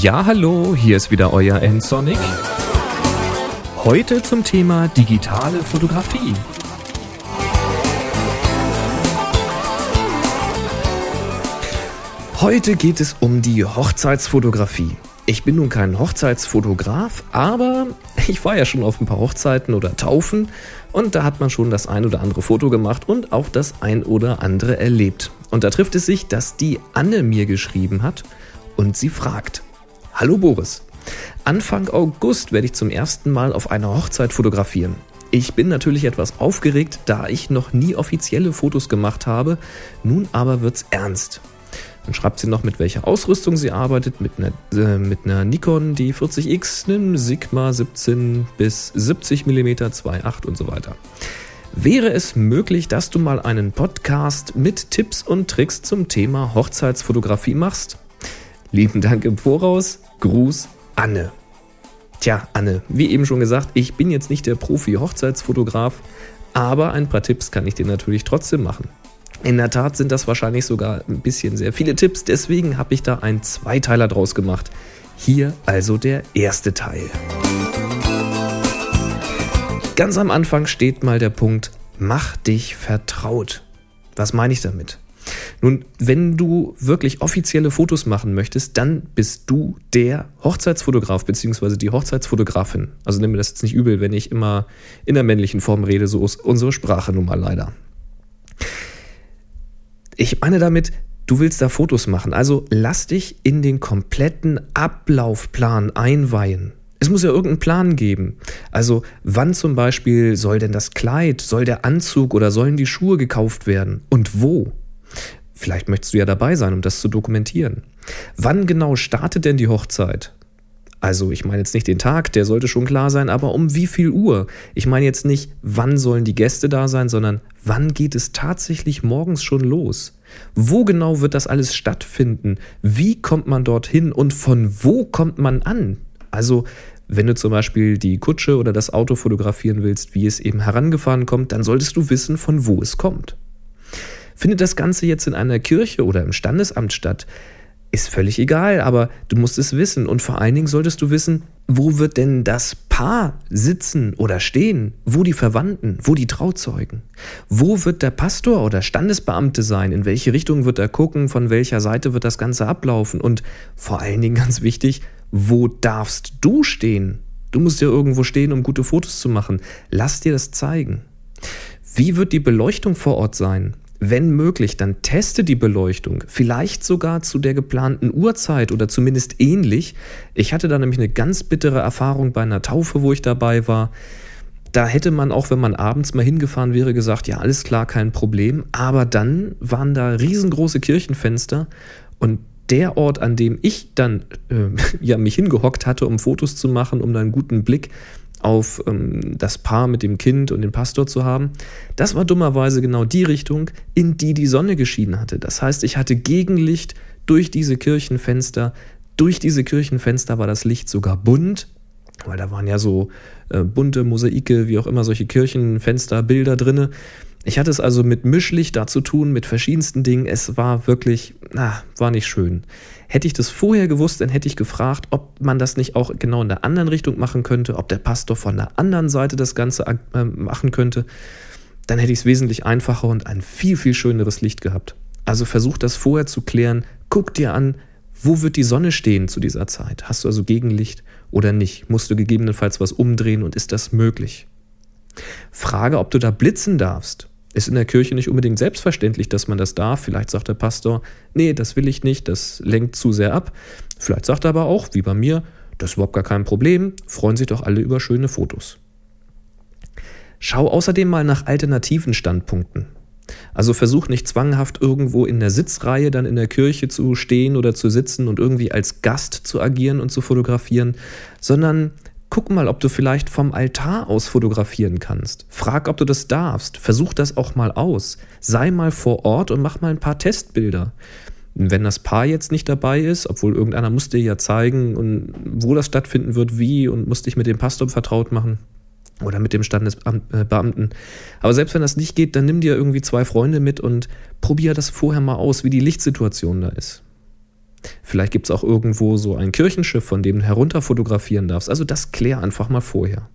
Ja, hallo, hier ist wieder euer N-Sonic. Heute zum Thema digitale Fotografie. Heute geht es um die Hochzeitsfotografie. Ich bin nun kein Hochzeitsfotograf, aber ich war ja schon auf ein paar Hochzeiten oder Taufen und da hat man schon das ein oder andere Foto gemacht und auch das ein oder andere erlebt. Und da trifft es sich, dass die Anne mir geschrieben hat und sie fragt: Hallo Boris, Anfang August werde ich zum ersten Mal auf einer Hochzeit fotografieren. Ich bin natürlich etwas aufgeregt, da ich noch nie offizielle Fotos gemacht habe. Nun aber wird's ernst. Dann schreibt sie noch, mit welcher Ausrüstung sie arbeitet, mit einer, äh, mit einer Nikon D40X, einem Sigma 17 bis 70 mm 2.8 und so weiter. Wäre es möglich, dass du mal einen Podcast mit Tipps und Tricks zum Thema Hochzeitsfotografie machst? Lieben Dank im Voraus. Gruß, Anne. Tja, Anne, wie eben schon gesagt, ich bin jetzt nicht der Profi-Hochzeitsfotograf, aber ein paar Tipps kann ich dir natürlich trotzdem machen. In der Tat sind das wahrscheinlich sogar ein bisschen sehr viele Tipps, deswegen habe ich da einen Zweiteiler draus gemacht. Hier also der erste Teil. Ganz am Anfang steht mal der Punkt, mach dich vertraut. Was meine ich damit? Nun, wenn du wirklich offizielle Fotos machen möchtest, dann bist du der Hochzeitsfotograf bzw. die Hochzeitsfotografin. Also nimm mir das jetzt nicht übel, wenn ich immer in der männlichen Form rede, so ist unsere Sprache nun mal leider. Ich meine damit, du willst da Fotos machen, also lass dich in den kompletten Ablaufplan einweihen. Es muss ja irgendeinen Plan geben. Also wann zum Beispiel soll denn das Kleid, soll der Anzug oder sollen die Schuhe gekauft werden und wo? Vielleicht möchtest du ja dabei sein, um das zu dokumentieren. Wann genau startet denn die Hochzeit? Also ich meine jetzt nicht den Tag, der sollte schon klar sein, aber um wie viel Uhr? Ich meine jetzt nicht, wann sollen die Gäste da sein, sondern wann geht es tatsächlich morgens schon los? Wo genau wird das alles stattfinden? Wie kommt man dorthin und von wo kommt man an? Also wenn du zum Beispiel die Kutsche oder das Auto fotografieren willst, wie es eben herangefahren kommt, dann solltest du wissen, von wo es kommt. Findet das Ganze jetzt in einer Kirche oder im Standesamt statt, ist völlig egal, aber du musst es wissen und vor allen Dingen solltest du wissen, wo wird denn das Paar sitzen oder stehen? Wo die Verwandten? Wo die Trauzeugen? Wo wird der Pastor oder Standesbeamte sein? In welche Richtung wird er gucken? Von welcher Seite wird das Ganze ablaufen? Und vor allen Dingen ganz wichtig, wo darfst du stehen? Du musst ja irgendwo stehen, um gute Fotos zu machen. Lass dir das zeigen. Wie wird die Beleuchtung vor Ort sein? Wenn möglich, dann teste die Beleuchtung, vielleicht sogar zu der geplanten Uhrzeit oder zumindest ähnlich. Ich hatte da nämlich eine ganz bittere Erfahrung bei einer Taufe, wo ich dabei war. Da hätte man auch, wenn man abends mal hingefahren wäre, gesagt, ja, alles klar, kein Problem. Aber dann waren da riesengroße Kirchenfenster und der Ort, an dem ich dann äh, ja, mich hingehockt hatte, um Fotos zu machen, um da einen guten Blick auf ähm, das Paar mit dem Kind und den Pastor zu haben. Das war dummerweise genau die Richtung, in die die Sonne geschienen hatte. Das heißt, ich hatte Gegenlicht durch diese Kirchenfenster. Durch diese Kirchenfenster war das Licht sogar bunt, weil da waren ja so äh, bunte Mosaike, wie auch immer, solche Kirchenfenster, Bilder drinne. Ich hatte es also mit Mischlicht da zu tun, mit verschiedensten Dingen. Es war wirklich, na, war nicht schön. Hätte ich das vorher gewusst, dann hätte ich gefragt, ob man das nicht auch genau in der anderen Richtung machen könnte, ob der Pastor von der anderen Seite das Ganze äh, machen könnte. Dann hätte ich es wesentlich einfacher und ein viel, viel schöneres Licht gehabt. Also versuch das vorher zu klären. Guck dir an, wo wird die Sonne stehen zu dieser Zeit? Hast du also Gegenlicht oder nicht? Musst du gegebenenfalls was umdrehen und ist das möglich? Frage, ob du da blitzen darfst. Ist in der Kirche nicht unbedingt selbstverständlich, dass man das darf. Vielleicht sagt der Pastor, nee, das will ich nicht, das lenkt zu sehr ab. Vielleicht sagt er aber auch, wie bei mir, das ist überhaupt gar kein Problem, freuen sich doch alle über schöne Fotos. Schau außerdem mal nach alternativen Standpunkten. Also versuch nicht zwanghaft irgendwo in der Sitzreihe dann in der Kirche zu stehen oder zu sitzen und irgendwie als Gast zu agieren und zu fotografieren, sondern Guck mal, ob du vielleicht vom Altar aus fotografieren kannst. Frag, ob du das darfst. Versuch das auch mal aus. Sei mal vor Ort und mach mal ein paar Testbilder. Wenn das Paar jetzt nicht dabei ist, obwohl irgendeiner muss dir ja zeigen, und wo das stattfinden wird, wie und muss dich mit dem Pastor vertraut machen oder mit dem Standesbeamten. Aber selbst wenn das nicht geht, dann nimm dir irgendwie zwei Freunde mit und probier das vorher mal aus, wie die Lichtsituation da ist. Vielleicht gibt es auch irgendwo so ein Kirchenschiff, von dem du herunter fotografieren darfst. Also das klär einfach mal vorher.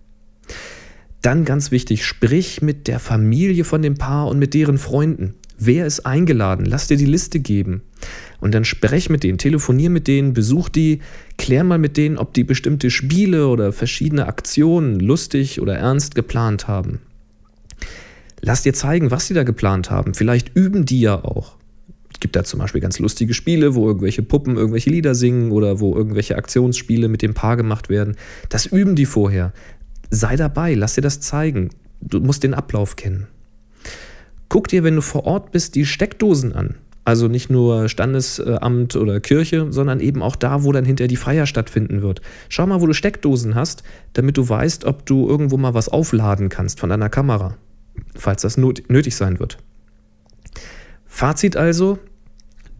Dann ganz wichtig, sprich mit der Familie von dem Paar und mit deren Freunden. Wer ist eingeladen? Lass dir die Liste geben. Und dann sprech mit denen, telefonier mit denen, besuch die, klär mal mit denen, ob die bestimmte Spiele oder verschiedene Aktionen lustig oder ernst geplant haben. Lass dir zeigen, was sie da geplant haben. Vielleicht üben die ja auch. Gibt da zum Beispiel ganz lustige Spiele, wo irgendwelche Puppen irgendwelche Lieder singen oder wo irgendwelche Aktionsspiele mit dem Paar gemacht werden. Das üben die vorher. Sei dabei, lass dir das zeigen. Du musst den Ablauf kennen. Guck dir, wenn du vor Ort bist, die Steckdosen an. Also nicht nur Standesamt oder Kirche, sondern eben auch da, wo dann hinterher die Feier stattfinden wird. Schau mal, wo du Steckdosen hast, damit du weißt, ob du irgendwo mal was aufladen kannst von deiner Kamera, falls das nötig sein wird. Fazit also,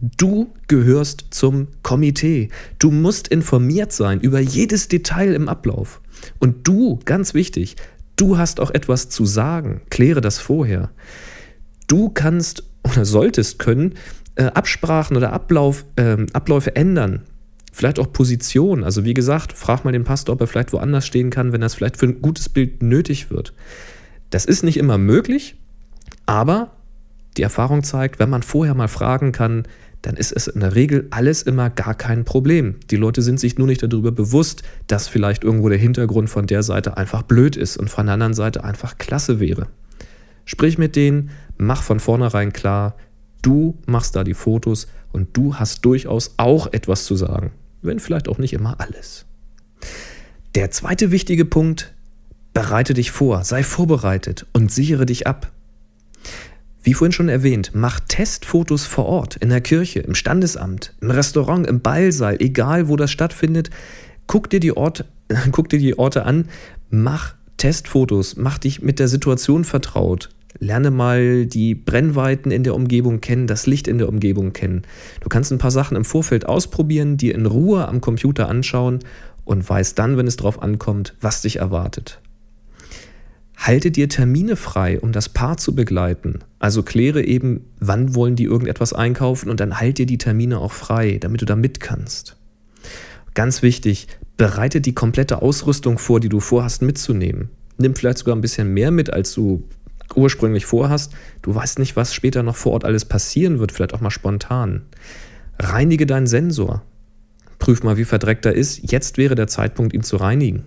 du gehörst zum Komitee. Du musst informiert sein über jedes Detail im Ablauf. Und du, ganz wichtig, du hast auch etwas zu sagen. Kläre das vorher. Du kannst oder solltest können äh, Absprachen oder Ablauf, äh, Abläufe ändern. Vielleicht auch Position. Also wie gesagt, frag mal den Pastor, ob er vielleicht woanders stehen kann, wenn das vielleicht für ein gutes Bild nötig wird. Das ist nicht immer möglich, aber die Erfahrung zeigt, wenn man vorher mal fragen kann, dann ist es in der Regel alles immer gar kein Problem. Die Leute sind sich nur nicht darüber bewusst, dass vielleicht irgendwo der Hintergrund von der Seite einfach blöd ist und von der anderen Seite einfach klasse wäre. Sprich mit denen, mach von vornherein klar, du machst da die Fotos und du hast durchaus auch etwas zu sagen, wenn vielleicht auch nicht immer alles. Der zweite wichtige Punkt, bereite dich vor, sei vorbereitet und sichere dich ab. Wie vorhin schon erwähnt, mach Testfotos vor Ort, in der Kirche, im Standesamt, im Restaurant, im Ballsaal, egal wo das stattfindet. Guck dir die, Ort, guck dir die Orte an, mach Testfotos, mach dich mit der Situation vertraut. Lerne mal die Brennweiten in der Umgebung kennen, das Licht in der Umgebung kennen. Du kannst ein paar Sachen im Vorfeld ausprobieren, dir in Ruhe am Computer anschauen und weißt dann, wenn es drauf ankommt, was dich erwartet. Halte dir Termine frei, um das Paar zu begleiten. Also kläre eben, wann wollen die irgendetwas einkaufen und dann halt dir die Termine auch frei, damit du da mit kannst. Ganz wichtig, bereite die komplette Ausrüstung vor, die du vorhast mitzunehmen. Nimm vielleicht sogar ein bisschen mehr mit, als du ursprünglich vorhast. Du weißt nicht, was später noch vor Ort alles passieren wird, vielleicht auch mal spontan. Reinige deinen Sensor. Prüf mal, wie verdreckt er ist. Jetzt wäre der Zeitpunkt, ihn zu reinigen.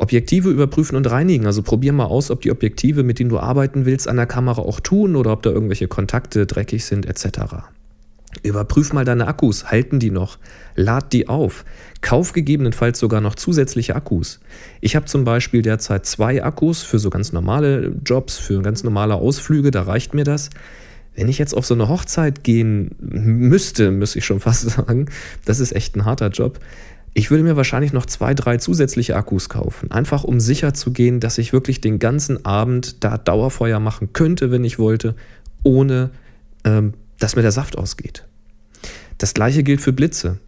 Objektive überprüfen und reinigen. Also probier mal aus, ob die Objektive, mit denen du arbeiten willst, an der Kamera auch tun oder ob da irgendwelche Kontakte dreckig sind etc. Überprüf mal deine Akkus, halten die noch? Lad die auf. Kauf gegebenenfalls sogar noch zusätzliche Akkus. Ich habe zum Beispiel derzeit zwei Akkus für so ganz normale Jobs, für ganz normale Ausflüge, da reicht mir das. Wenn ich jetzt auf so eine Hochzeit gehen müsste, müsste ich schon fast sagen, das ist echt ein harter Job. Ich würde mir wahrscheinlich noch zwei, drei zusätzliche Akkus kaufen, einfach um sicher zu gehen, dass ich wirklich den ganzen Abend da Dauerfeuer machen könnte, wenn ich wollte, ohne ähm, dass mir der Saft ausgeht. Das gleiche gilt für Blitze.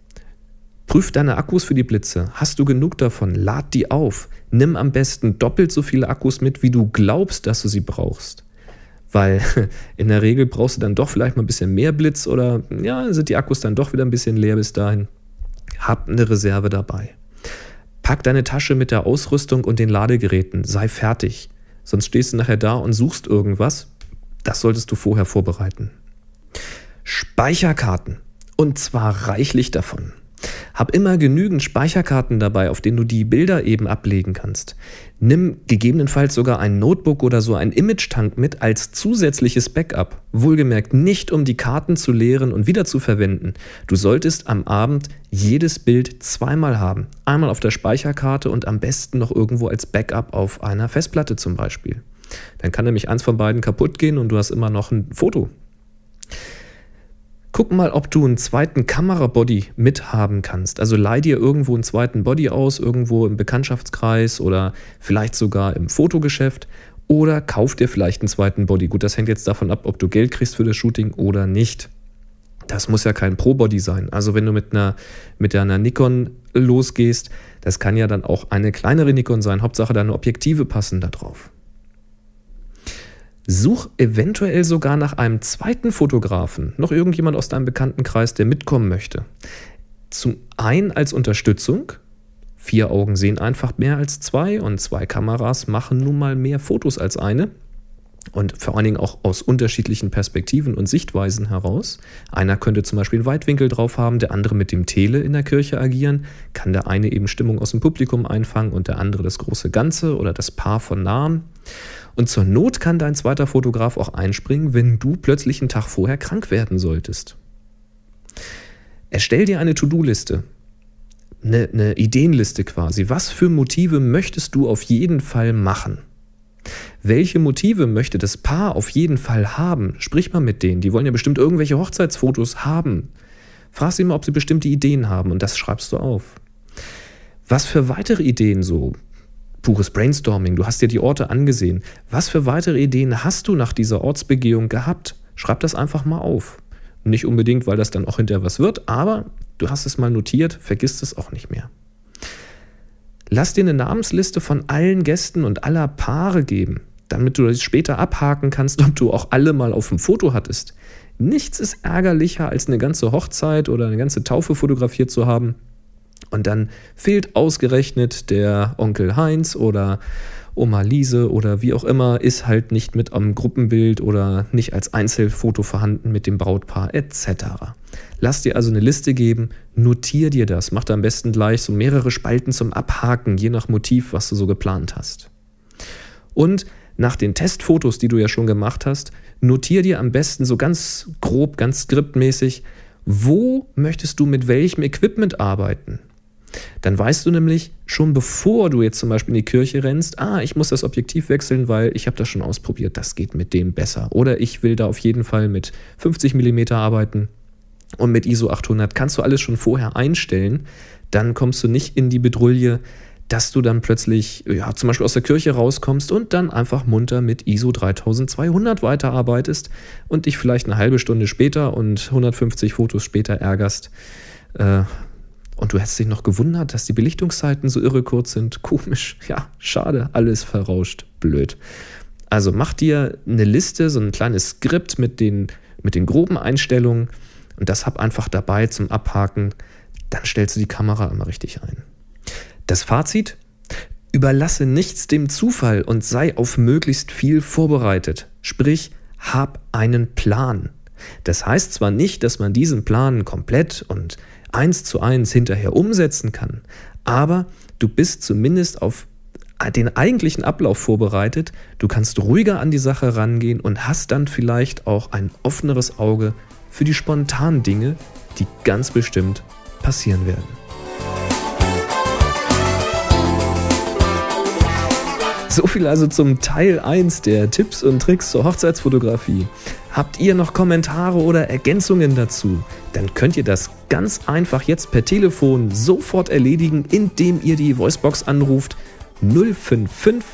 Prüf deine Akkus für die Blitze. Hast du genug davon? Lad die auf. Nimm am besten doppelt so viele Akkus mit, wie du glaubst, dass du sie brauchst. Weil in der Regel brauchst du dann doch vielleicht mal ein bisschen mehr Blitz oder ja, sind die Akkus dann doch wieder ein bisschen leer bis dahin. Hab eine Reserve dabei. Pack deine Tasche mit der Ausrüstung und den Ladegeräten. Sei fertig. Sonst stehst du nachher da und suchst irgendwas. Das solltest du vorher vorbereiten. Speicherkarten. Und zwar reichlich davon. Hab immer genügend Speicherkarten dabei, auf denen du die Bilder eben ablegen kannst. Nimm gegebenenfalls sogar ein Notebook oder so ein Image-Tank mit als zusätzliches Backup. Wohlgemerkt nicht, um die Karten zu leeren und wieder zu verwenden. Du solltest am Abend jedes Bild zweimal haben. Einmal auf der Speicherkarte und am besten noch irgendwo als Backup auf einer Festplatte zum Beispiel. Dann kann nämlich eins von beiden kaputt gehen und du hast immer noch ein Foto. Guck mal, ob du einen zweiten Kamerabody mithaben kannst. Also leih dir irgendwo einen zweiten Body aus, irgendwo im Bekanntschaftskreis oder vielleicht sogar im Fotogeschäft oder kauf dir vielleicht einen zweiten Body. Gut, das hängt jetzt davon ab, ob du Geld kriegst für das Shooting oder nicht. Das muss ja kein Pro-Body sein. Also wenn du mit einer, mit einer Nikon losgehst, das kann ja dann auch eine kleinere Nikon sein. Hauptsache deine Objektive passen da drauf. Such eventuell sogar nach einem zweiten Fotografen, noch irgendjemand aus deinem Bekanntenkreis, der mitkommen möchte. Zum einen als Unterstützung. Vier Augen sehen einfach mehr als zwei und zwei Kameras machen nun mal mehr Fotos als eine und vor allen Dingen auch aus unterschiedlichen Perspektiven und Sichtweisen heraus. Einer könnte zum Beispiel einen Weitwinkel drauf haben, der andere mit dem Tele in der Kirche agieren, kann der eine eben Stimmung aus dem Publikum einfangen und der andere das große Ganze oder das Paar von Nahen. Und zur Not kann dein zweiter Fotograf auch einspringen, wenn du plötzlich einen Tag vorher krank werden solltest. Erstell dir eine To-Do-Liste, eine, eine Ideenliste quasi. Was für Motive möchtest du auf jeden Fall machen? Welche Motive möchte das Paar auf jeden Fall haben? Sprich mal mit denen. Die wollen ja bestimmt irgendwelche Hochzeitsfotos haben. Frag sie mal, ob sie bestimmte Ideen haben und das schreibst du auf. Was für weitere Ideen so? Pures Brainstorming, du hast dir die Orte angesehen. Was für weitere Ideen hast du nach dieser Ortsbegehung gehabt? Schreib das einfach mal auf. Nicht unbedingt, weil das dann auch hinterher was wird, aber du hast es mal notiert, vergisst es auch nicht mehr. Lass dir eine Namensliste von allen Gästen und aller Paare geben damit du das später abhaken kannst, ob du auch alle mal auf dem Foto hattest. Nichts ist ärgerlicher, als eine ganze Hochzeit oder eine ganze Taufe fotografiert zu haben. Und dann fehlt ausgerechnet der Onkel Heinz oder Oma Liese oder wie auch immer, ist halt nicht mit am Gruppenbild oder nicht als Einzelfoto vorhanden mit dem Brautpaar etc. Lass dir also eine Liste geben, notier dir das, mach da am besten gleich so mehrere Spalten zum Abhaken, je nach Motiv, was du so geplant hast. Und nach den Testfotos, die du ja schon gemacht hast, notier dir am besten so ganz grob, ganz skriptmäßig, wo möchtest du mit welchem Equipment arbeiten. Dann weißt du nämlich schon bevor du jetzt zum Beispiel in die Kirche rennst, ah, ich muss das Objektiv wechseln, weil ich habe das schon ausprobiert, das geht mit dem besser. Oder ich will da auf jeden Fall mit 50 mm arbeiten und mit ISO 800 kannst du alles schon vorher einstellen. Dann kommst du nicht in die Bedrulle, dass du dann plötzlich ja, zum Beispiel aus der Kirche rauskommst und dann einfach munter mit ISO 3200 weiterarbeitest und dich vielleicht eine halbe Stunde später und 150 Fotos später ärgerst. Äh, und du hättest dich noch gewundert, dass die Belichtungszeiten so irre kurz sind. Komisch. Ja, schade. Alles verrauscht. Blöd. Also mach dir eine Liste, so ein kleines Skript mit den, mit den groben Einstellungen und das hab einfach dabei zum Abhaken. Dann stellst du die Kamera immer richtig ein. Das Fazit? Überlasse nichts dem Zufall und sei auf möglichst viel vorbereitet. Sprich, hab einen Plan. Das heißt zwar nicht, dass man diesen Plan komplett und eins zu eins hinterher umsetzen kann, aber du bist zumindest auf den eigentlichen Ablauf vorbereitet, du kannst ruhiger an die Sache rangehen und hast dann vielleicht auch ein offeneres Auge für die spontanen Dinge, die ganz bestimmt passieren werden. So viel also zum Teil 1 der Tipps und Tricks zur Hochzeitsfotografie. Habt ihr noch Kommentare oder Ergänzungen dazu? Dann könnt ihr das ganz einfach jetzt per Telefon sofort erledigen, indem ihr die Voicebox anruft 055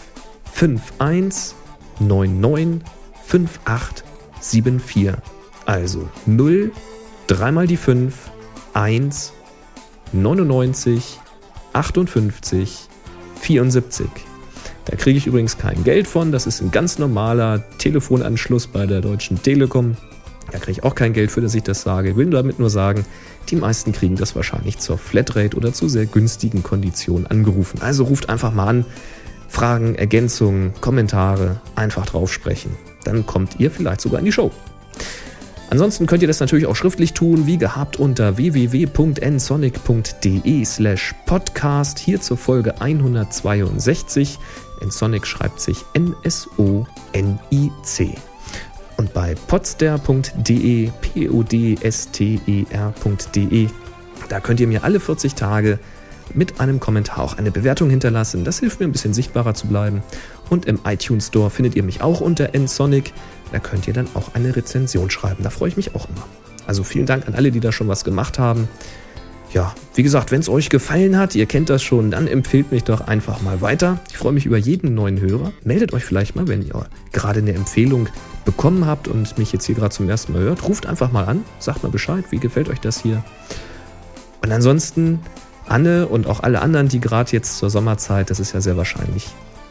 51 99 5874. Also 0 3 mal die 5 1 99 58 74. Da kriege ich übrigens kein Geld von. Das ist ein ganz normaler Telefonanschluss bei der Deutschen Telekom. Da kriege ich auch kein Geld für, dass ich das sage. Ich will damit nur sagen, die meisten kriegen das wahrscheinlich zur Flatrate oder zu sehr günstigen Konditionen angerufen. Also ruft einfach mal an. Fragen, Ergänzungen, Kommentare, einfach drauf sprechen. Dann kommt ihr vielleicht sogar in die Show. Ansonsten könnt ihr das natürlich auch schriftlich tun, wie gehabt unter www.nsonic.de slash podcast hier zur Folge 162. Nsonic schreibt sich N-S-O-N-I-C. Und bei podster.de, P-O-D-S-T-E-R.de, da könnt ihr mir alle 40 Tage mit einem Kommentar auch eine Bewertung hinterlassen. Das hilft mir ein bisschen sichtbarer zu bleiben. Und im iTunes Store findet ihr mich auch unter nsonic. Da könnt ihr dann auch eine Rezension schreiben. Da freue ich mich auch immer. Also vielen Dank an alle, die da schon was gemacht haben. Ja, wie gesagt, wenn es euch gefallen hat, ihr kennt das schon, dann empfehlt mich doch einfach mal weiter. Ich freue mich über jeden neuen Hörer. Meldet euch vielleicht mal, wenn ihr gerade eine Empfehlung bekommen habt und mich jetzt hier gerade zum ersten Mal hört. Ruft einfach mal an, sagt mal Bescheid, wie gefällt euch das hier. Und ansonsten, Anne und auch alle anderen, die gerade jetzt zur Sommerzeit, das ist ja sehr wahrscheinlich,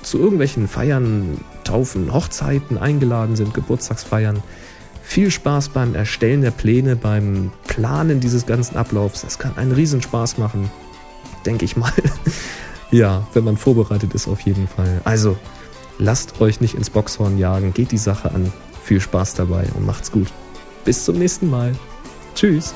zu irgendwelchen Feiern, Taufen, Hochzeiten eingeladen sind, Geburtstagsfeiern, Viel Spaß beim Erstellen der Pläne, beim Planen dieses ganzen Ablaufs. Das kann einen Riesenspaß machen, denke ich mal. ja, wenn man vorbereitet ist auf jeden Fall. Also, lasst euch nicht ins Boxhorn jagen, geht die Sache an. Viel Spaß dabei und macht's gut. Bis zum nächsten Mal. Tschüss.